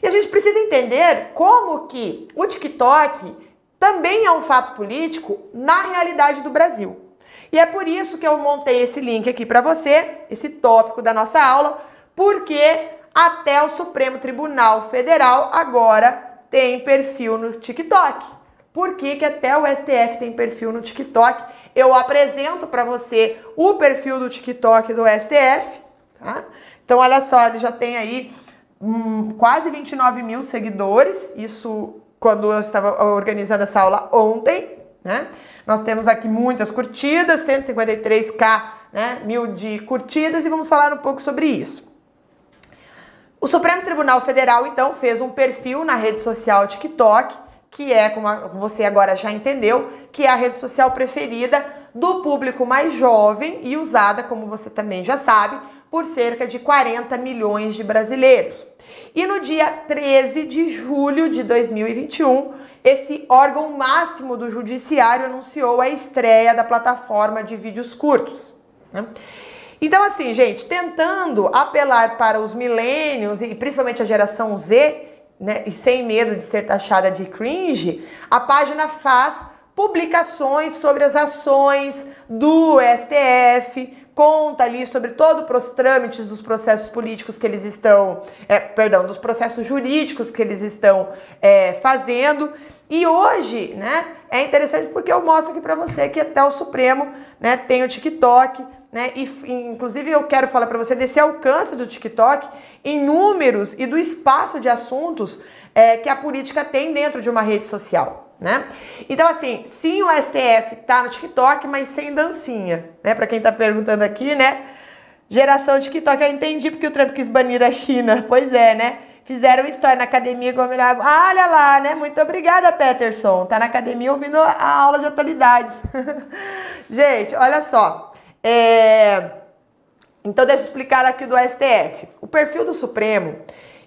E a gente precisa entender como que o TikTok também é um fato político na realidade do Brasil. E é por isso que eu montei esse link aqui para você, esse tópico da nossa aula, porque até o Supremo Tribunal Federal agora tem perfil no TikTok. Por que, que até o STF tem perfil no TikTok? Eu apresento para você o perfil do TikTok do STF, tá? Então, olha só, ele já tem aí hum, quase 29 mil seguidores, isso quando eu estava organizando essa aula ontem, né? Nós temos aqui muitas curtidas, 153k né, mil de curtidas, e vamos falar um pouco sobre isso. O Supremo Tribunal Federal, então, fez um perfil na rede social TikTok, que é, como você agora já entendeu, que é a rede social preferida do público mais jovem e usada, como você também já sabe, por cerca de 40 milhões de brasileiros. E no dia 13 de julho de 2021, esse órgão máximo do judiciário anunciou a estreia da plataforma de vídeos curtos. Né? Então, assim, gente, tentando apelar para os milênios e principalmente a geração Z, né, e sem medo de ser taxada de cringe, a página faz publicações sobre as ações do STF, conta ali sobre todos os trâmites dos processos políticos que eles estão, é, perdão, dos processos jurídicos que eles estão é, fazendo. E hoje, né, é interessante porque eu mostro aqui para você que até o Supremo, né, tem o TikTok né? E inclusive eu quero falar para você desse alcance do TikTok em números e do espaço de assuntos é, que a política tem dentro de uma rede social. Né? Então, assim, sim, o STF tá no TikTok, mas sem dancinha, né? Para quem tá perguntando aqui, né? Geração TikTok, eu entendi porque o Trump quis banir a China. Pois é, né? Fizeram história na academia como ele. Ah, olha lá, né? Muito obrigada, Peterson. Tá na academia ouvindo a aula de atualidades. Gente, olha só. É... Então, deixa eu explicar aqui do STF. O perfil do Supremo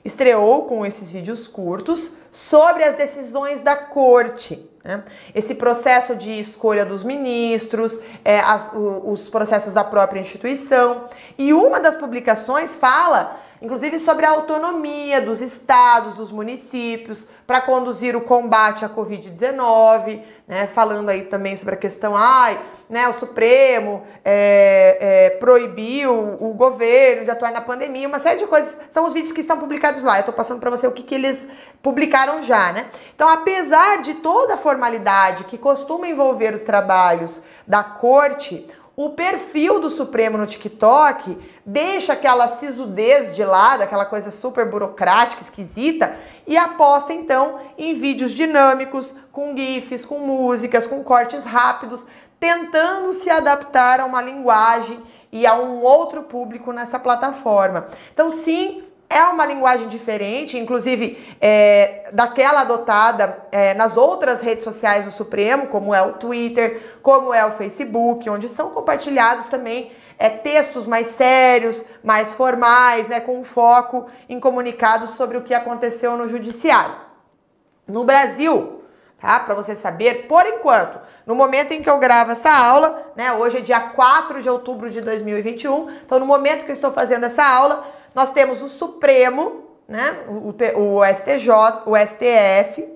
estreou com esses vídeos curtos sobre as decisões da corte. Né? Esse processo de escolha dos ministros, é, as, o, os processos da própria instituição. E uma das publicações fala inclusive sobre a autonomia dos estados, dos municípios, para conduzir o combate à Covid-19, né, falando aí também sobre a questão, ai, né, o Supremo é, é, proibiu o governo de atuar na pandemia, uma série de coisas, são os vídeos que estão publicados lá, eu estou passando para você o que, que eles publicaram já, né? Então, apesar de toda a formalidade que costuma envolver os trabalhos da corte, o perfil do Supremo no TikTok deixa aquela sisudez de lado, aquela coisa super burocrática, esquisita, e aposta então em vídeos dinâmicos, com GIFs, com músicas, com cortes rápidos, tentando se adaptar a uma linguagem e a um outro público nessa plataforma. Então, sim, é uma linguagem diferente, inclusive é, daquela adotada é, nas outras redes sociais do Supremo, como é o Twitter, como é o Facebook, onde são compartilhados também é, textos mais sérios, mais formais, né, com foco em comunicados sobre o que aconteceu no judiciário. No Brasil, tá? Para você saber, por enquanto, no momento em que eu gravo essa aula, né, hoje é dia 4 de outubro de 2021, então no momento que eu estou fazendo essa aula, nós temos o Supremo, né, o, o STJ, o STF,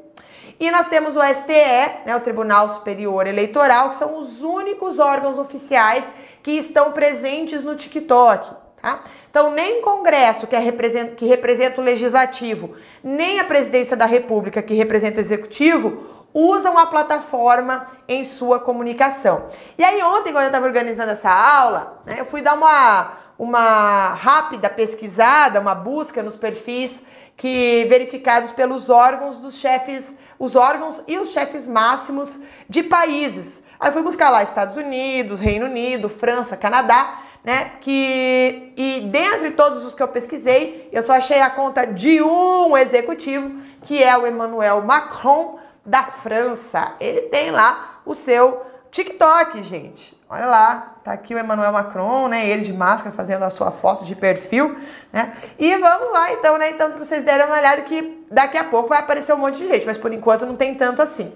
e nós temos o STE, né, o Tribunal Superior Eleitoral, que são os únicos órgãos oficiais que estão presentes no TikTok. Tá? Então, nem Congresso, que, é representa, que representa o Legislativo, nem a Presidência da República, que representa o Executivo, usam a plataforma em sua comunicação. E aí, ontem, quando eu estava organizando essa aula, né, eu fui dar uma, uma rápida pesquisada, uma busca nos perfis que verificados pelos órgãos dos chefes, os órgãos e os chefes máximos de países. Aí fui buscar lá Estados Unidos, Reino Unido, França, Canadá, né? Que e dentre todos os que eu pesquisei, eu só achei a conta de um executivo, que é o Emmanuel Macron da França. Ele tem lá o seu TikTok, gente. Olha lá, tá aqui o Emmanuel Macron, né? Ele de máscara fazendo a sua foto de perfil, né? E vamos lá então, né? Então, vocês derem uma olhada que daqui a pouco vai aparecer um monte de gente, mas por enquanto não tem tanto assim.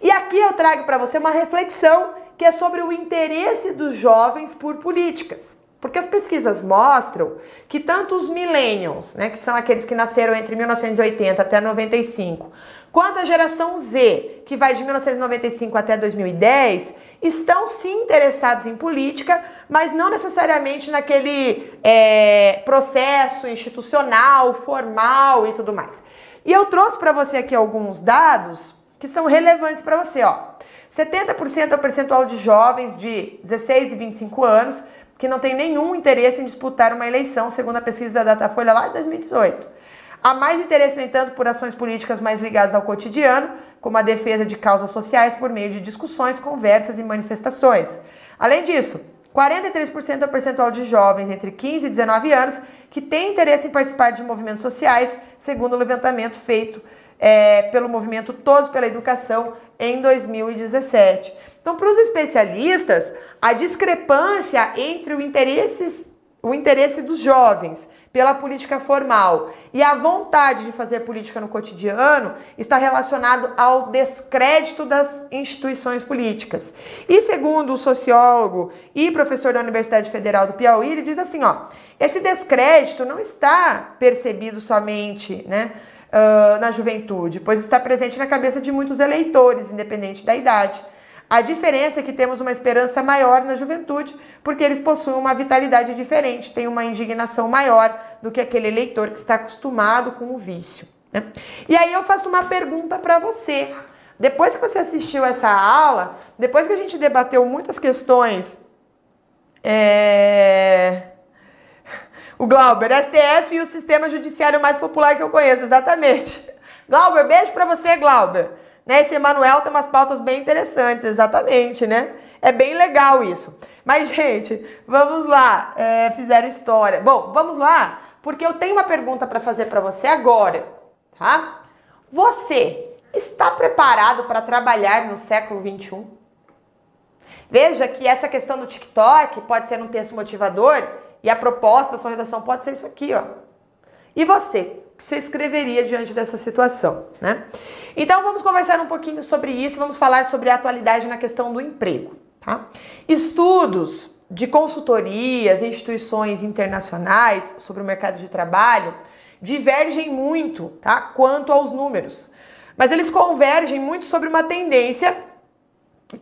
E aqui eu trago para você uma reflexão que é sobre o interesse dos jovens por políticas. Porque as pesquisas mostram que tanto os millennials, né, que são aqueles que nasceram entre 1980 até 95, quanto a geração Z, que vai de 1995 até 2010, estão sim interessados em política, mas não necessariamente naquele é, processo institucional, formal e tudo mais. E eu trouxe para você aqui alguns dados que são relevantes para você, ó. 70% é o percentual de jovens de 16 e 25 anos que não tem nenhum interesse em disputar uma eleição, segundo a pesquisa da Datafolha lá de 2018. Há mais interesse, no entanto, por ações políticas mais ligadas ao cotidiano, como a defesa de causas sociais por meio de discussões, conversas e manifestações. Além disso, 43% é o percentual de jovens entre 15 e 19 anos que têm interesse em participar de movimentos sociais, segundo o levantamento feito é, pelo movimento Todos pela Educação em 2017. Então, para os especialistas, a discrepância entre o interesse, o interesse dos jovens pela política formal e a vontade de fazer política no cotidiano está relacionado ao descrédito das instituições políticas. E segundo o sociólogo e professor da Universidade Federal do Piauí, ele diz assim, ó, esse descrédito não está percebido somente, né, uh, na juventude, pois está presente na cabeça de muitos eleitores, independente da idade. A diferença é que temos uma esperança maior na juventude, porque eles possuem uma vitalidade diferente, têm uma indignação maior do que aquele eleitor que está acostumado com o vício. Né? E aí eu faço uma pergunta para você. Depois que você assistiu essa aula, depois que a gente debateu muitas questões É... O Glauber, STF e o sistema judiciário mais popular que eu conheço, exatamente. Glauber, beijo para você, Glauber. Né, esse Emanuel tem umas pautas bem interessantes, exatamente, né? É bem legal isso. Mas, gente, vamos lá. É, fizeram história. Bom, vamos lá, porque eu tenho uma pergunta para fazer para você agora, tá? Você está preparado para trabalhar no século 21? Veja que essa questão do TikTok pode ser um texto motivador e a proposta da sua redação pode ser isso aqui, ó. E você? Você escreveria diante dessa situação, né? Então vamos conversar um pouquinho sobre isso, vamos falar sobre a atualidade na questão do emprego, tá? Estudos de consultorias, instituições internacionais sobre o mercado de trabalho divergem muito, tá? Quanto aos números. Mas eles convergem muito sobre uma tendência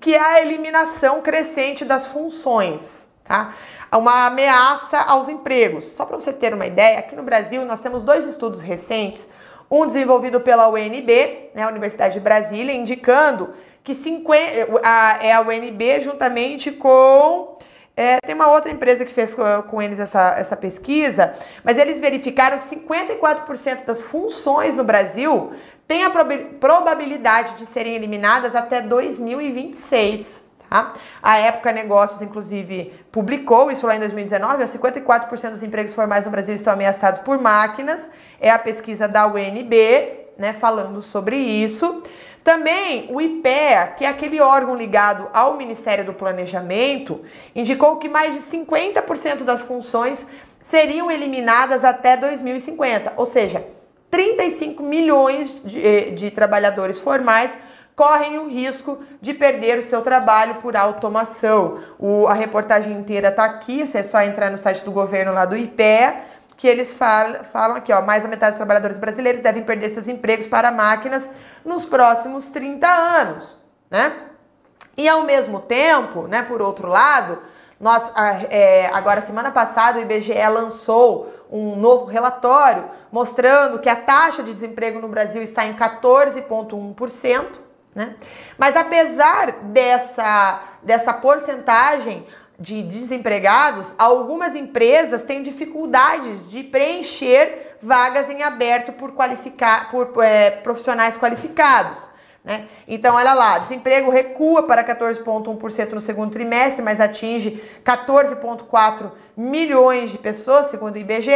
que é a eliminação crescente das funções, tá? uma ameaça aos empregos. Só para você ter uma ideia, aqui no Brasil nós temos dois estudos recentes, um desenvolvido pela UNB, né, Universidade de Brasília, indicando que 50, a, é a UNB juntamente com é, tem uma outra empresa que fez com, com, eles essa, essa pesquisa, mas eles verificaram que 54% das funções no Brasil têm a probabilidade de serem eliminadas até 2026. Tá? A Época Negócios, inclusive, publicou isso lá em 2019, 54% dos empregos formais no Brasil estão ameaçados por máquinas, é a pesquisa da UNB, né, falando sobre isso. Também o IPEA, que é aquele órgão ligado ao Ministério do Planejamento, indicou que mais de 50% das funções seriam eliminadas até 2050, ou seja, 35 milhões de, eh, de trabalhadores formais correm o risco de perder o seu trabalho por automação. O, a reportagem inteira está aqui, é só entrar no site do governo lá do IPEA, que eles falam, falam aqui, ó, mais da metade dos trabalhadores brasileiros devem perder seus empregos para máquinas nos próximos 30 anos, né? E ao mesmo tempo, né, por outro lado, nós, é, agora semana passada o IBGE lançou um novo relatório mostrando que a taxa de desemprego no Brasil está em 14,1%, né? Mas apesar dessa, dessa porcentagem de desempregados, algumas empresas têm dificuldades de preencher vagas em aberto por, qualificar, por é, profissionais qualificados. Né? Então, olha lá, desemprego recua para 14,1% no segundo trimestre, mas atinge 14,4 milhões de pessoas, segundo o IBGE,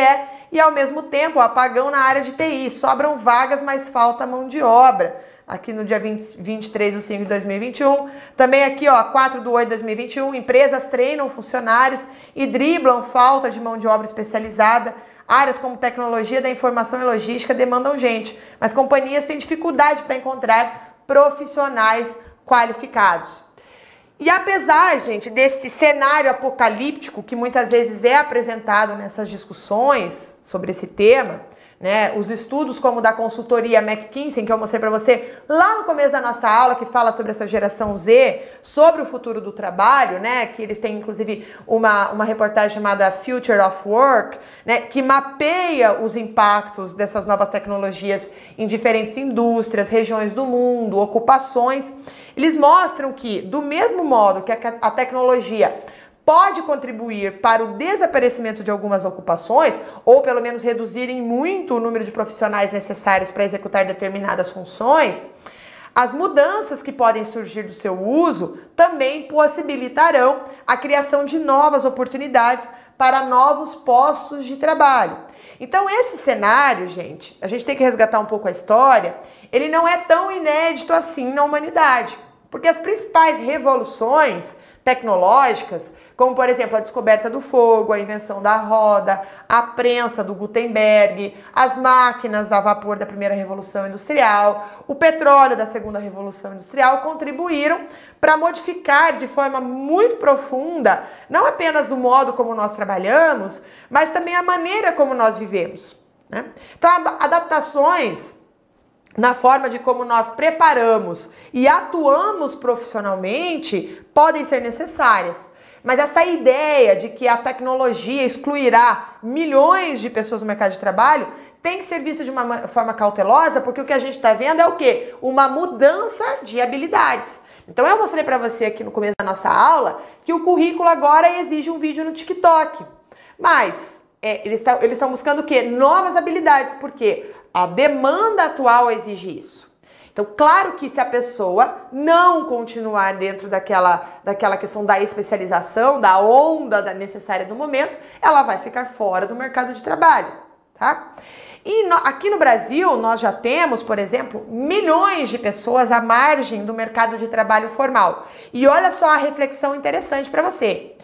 e ao mesmo tempo, apagão na área de TI. Sobram vagas, mas falta mão de obra aqui no dia 20, 23 de 5 de 2021. Também aqui, ó, 4 de 8 de 2021, empresas treinam funcionários e driblam falta de mão de obra especializada. Áreas como tecnologia da informação e logística demandam gente, mas companhias têm dificuldade para encontrar profissionais qualificados. E apesar, gente, desse cenário apocalíptico que muitas vezes é apresentado nessas discussões sobre esse tema, né? Os estudos como da consultoria McKinsey, que eu mostrei para você lá no começo da nossa aula, que fala sobre essa geração Z, sobre o futuro do trabalho, né? Que eles têm inclusive uma, uma reportagem chamada Future of Work, né? Que mapeia os impactos dessas novas tecnologias em diferentes indústrias, regiões do mundo, ocupações. Eles mostram que, do mesmo modo que a, a tecnologia pode contribuir para o desaparecimento de algumas ocupações, ou pelo menos reduzirem muito o número de profissionais necessários para executar determinadas funções, as mudanças que podem surgir do seu uso também possibilitarão a criação de novas oportunidades para novos postos de trabalho. Então, esse cenário, gente, a gente tem que resgatar um pouco a história, ele não é tão inédito assim na humanidade, porque as principais revoluções tecnológicas, como por exemplo a descoberta do fogo, a invenção da roda, a prensa do Gutenberg, as máquinas a vapor da primeira revolução industrial, o petróleo da segunda revolução industrial contribuíram para modificar de forma muito profunda não apenas o modo como nós trabalhamos, mas também a maneira como nós vivemos. Né? Então, adaptações na forma de como nós preparamos e atuamos profissionalmente podem ser necessárias. Mas essa ideia de que a tecnologia excluirá milhões de pessoas no mercado de trabalho tem que ser vista de uma forma cautelosa, porque o que a gente está vendo é o quê? Uma mudança de habilidades. Então eu mostrei para você aqui no começo da nossa aula que o currículo agora exige um vídeo no TikTok. Mas é, eles estão buscando o quê? Novas habilidades, porque a demanda atual exige isso. Então, claro que se a pessoa não continuar dentro daquela, daquela questão da especialização, da onda da necessária do momento, ela vai ficar fora do mercado de trabalho, tá? E no, aqui no Brasil, nós já temos, por exemplo, milhões de pessoas à margem do mercado de trabalho formal. E olha só a reflexão interessante para você.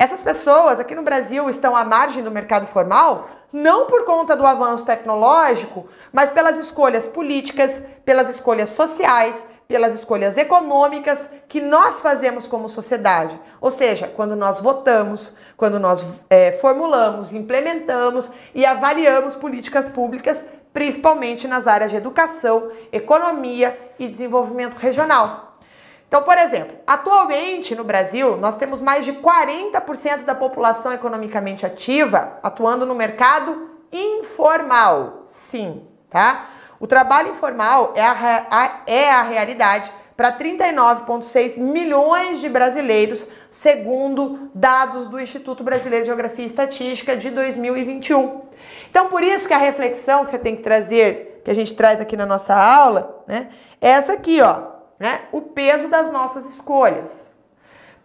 Essas pessoas aqui no Brasil estão à margem do mercado formal não por conta do avanço tecnológico, mas pelas escolhas políticas, pelas escolhas sociais, pelas escolhas econômicas que nós fazemos como sociedade. Ou seja, quando nós votamos, quando nós é, formulamos, implementamos e avaliamos políticas públicas, principalmente nas áreas de educação, economia e desenvolvimento regional. Então, por exemplo, atualmente no Brasil, nós temos mais de 40% da população economicamente ativa atuando no mercado informal. Sim, tá? O trabalho informal é a, a é a realidade para 39,6 milhões de brasileiros, segundo dados do Instituto Brasileiro de Geografia e Estatística de 2021. Então, por isso que a reflexão que você tem que trazer, que a gente traz aqui na nossa aula, né, é essa aqui, ó né, o peso das nossas escolhas.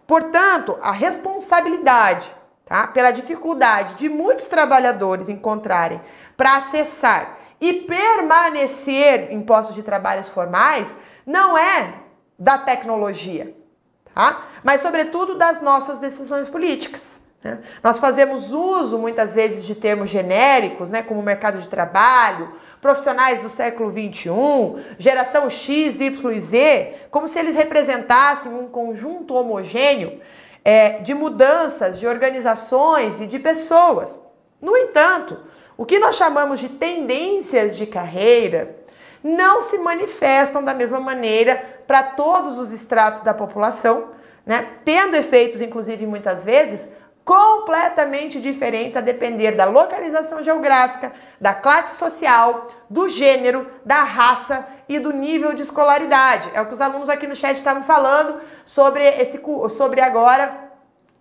Portanto, a responsabilidade tá, pela dificuldade de muitos trabalhadores encontrarem para acessar e permanecer em postos de trabalhos formais não é da tecnologia, tá? mas, sobretudo, das nossas decisões políticas. Né? Nós fazemos uso, muitas vezes, de termos genéricos, né, como mercado de trabalho, profissionais do século 21, geração X, Y e Z, como se eles representassem um conjunto homogêneo é, de mudanças, de organizações e de pessoas. No entanto, o que nós chamamos de tendências de carreira não se manifestam da mesma maneira para todos os estratos da população, né? tendo efeitos, inclusive, muitas vezes, completamente diferentes a depender da localização geográfica, da classe social, do gênero, da raça e do nível de escolaridade. É o que os alunos aqui no chat estavam falando sobre esse sobre agora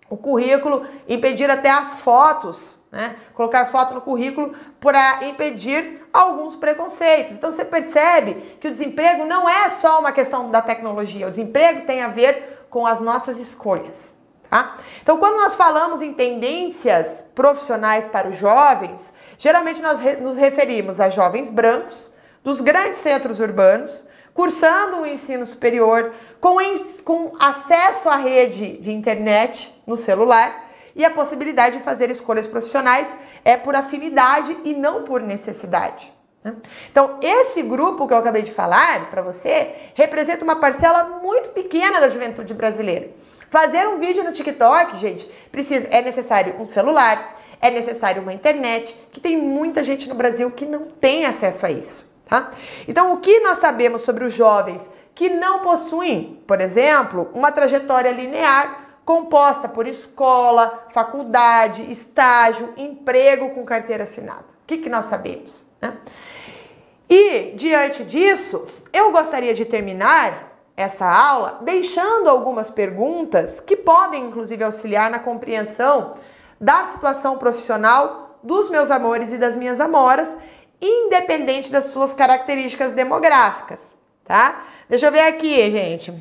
o currículo impedir até as fotos, né? Colocar foto no currículo para impedir alguns preconceitos. Então você percebe que o desemprego não é só uma questão da tecnologia, o desemprego tem a ver com as nossas escolhas. Tá? Então, quando nós falamos em tendências profissionais para os jovens, geralmente nós re nos referimos a jovens brancos dos grandes centros urbanos, cursando um ensino superior, com, com acesso à rede de internet no celular e a possibilidade de fazer escolhas profissionais é por afinidade e não por necessidade. Né? Então, esse grupo que eu acabei de falar para você representa uma parcela muito pequena da juventude brasileira. Fazer um vídeo no TikTok, gente, precisa, é necessário um celular, é necessário uma internet, que tem muita gente no Brasil que não tem acesso a isso, tá? Então, o que nós sabemos sobre os jovens que não possuem, por exemplo, uma trajetória linear composta por escola, faculdade, estágio, emprego com carteira assinada? O que, que nós sabemos? Né? E, diante disso, eu gostaria de terminar essa aula deixando algumas perguntas que podem, inclusive, auxiliar na compreensão da situação profissional dos meus amores e das minhas amoras, independente das suas características demográficas, tá? Deixa eu ver aqui, gente.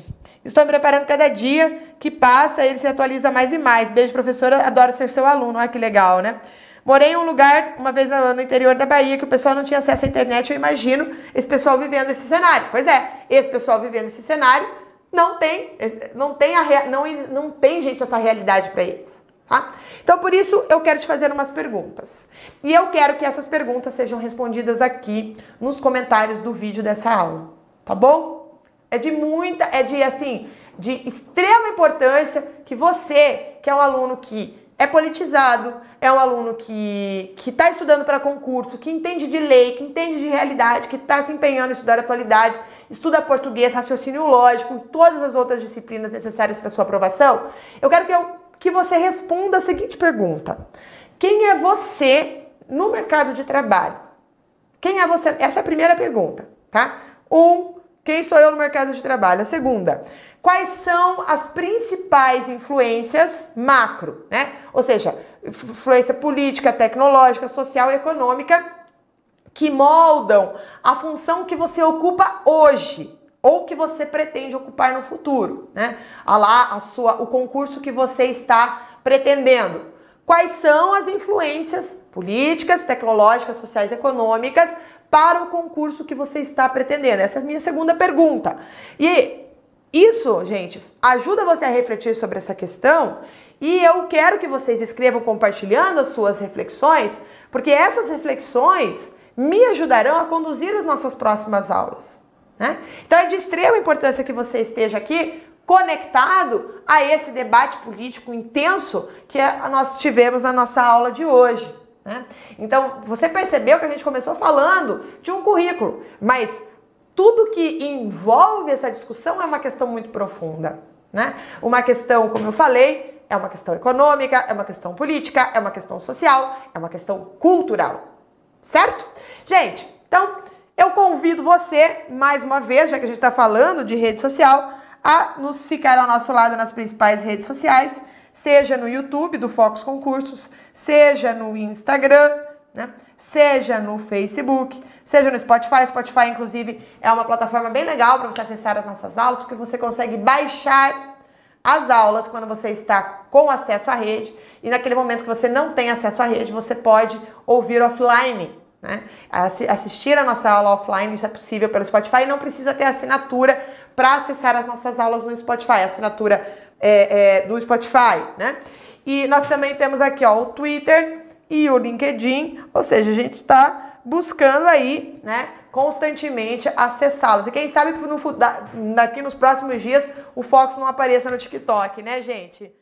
Estou me preparando cada dia que passa, ele se atualiza mais e mais. Beijo, professora, adoro ser seu aluno. Olha que legal, né? Morei em um lugar, uma vez no interior da Bahia, que o pessoal não tinha acesso à internet. Eu imagino esse pessoal vivendo esse cenário. Pois é, esse pessoal vivendo esse cenário não tem, não tem, a, não, não tem gente, essa realidade para eles. Tá? Então, por isso, eu quero te fazer umas perguntas. E eu quero que essas perguntas sejam respondidas aqui nos comentários do vídeo dessa aula. Tá bom? É de muita, é de assim, de extrema importância que você, que é um aluno que é politizado, é um aluno que está estudando para concurso, que entende de lei, que entende de realidade, que está se empenhando em estudar atualidades, estuda português, raciocínio lógico, todas as outras disciplinas necessárias para sua aprovação, eu quero que, eu, que você responda a seguinte pergunta: Quem é você no mercado de trabalho? Quem é você? Essa é a primeira pergunta, tá? Um, quem sou eu no mercado de trabalho? A segunda, quais são as principais influências macro, né? Ou seja, influência política, tecnológica, social e econômica que moldam a função que você ocupa hoje ou que você pretende ocupar no futuro, né? A lá a sua o concurso que você está pretendendo. Quais são as influências políticas, tecnológicas, sociais, econômicas para o concurso que você está pretendendo? Essa é a minha segunda pergunta. E isso, gente, ajuda você a refletir sobre essa questão e eu quero que vocês escrevam compartilhando as suas reflexões, porque essas reflexões me ajudarão a conduzir as nossas próximas aulas. Né? Então é de extrema importância que você esteja aqui conectado a esse debate político intenso que nós tivemos na nossa aula de hoje. Né? Então você percebeu que a gente começou falando de um currículo, mas tudo que envolve essa discussão é uma questão muito profunda, né? Uma questão, como eu falei, é uma questão econômica, é uma questão política, é uma questão social, é uma questão cultural, certo? Gente, então eu convido você, mais uma vez, já que a gente está falando de rede social, a nos ficar ao nosso lado nas principais redes sociais, seja no YouTube do Focus Concursos, seja no Instagram, né? seja no Facebook, seja no Spotify. Spotify, inclusive, é uma plataforma bem legal para você acessar as nossas aulas, porque você consegue baixar as aulas quando você está com acesso à rede e naquele momento que você não tem acesso à rede, você pode ouvir offline. Né? Assistir a nossa aula offline, isso é possível pelo Spotify, não precisa ter assinatura para acessar as nossas aulas no Spotify, assinatura é, é, do Spotify, né? E nós também temos aqui ó, o Twitter, e o LinkedIn, ou seja, a gente está buscando aí, né, constantemente acessá-los. E quem sabe no, daqui nos próximos dias o Fox não apareça no TikTok, né, gente?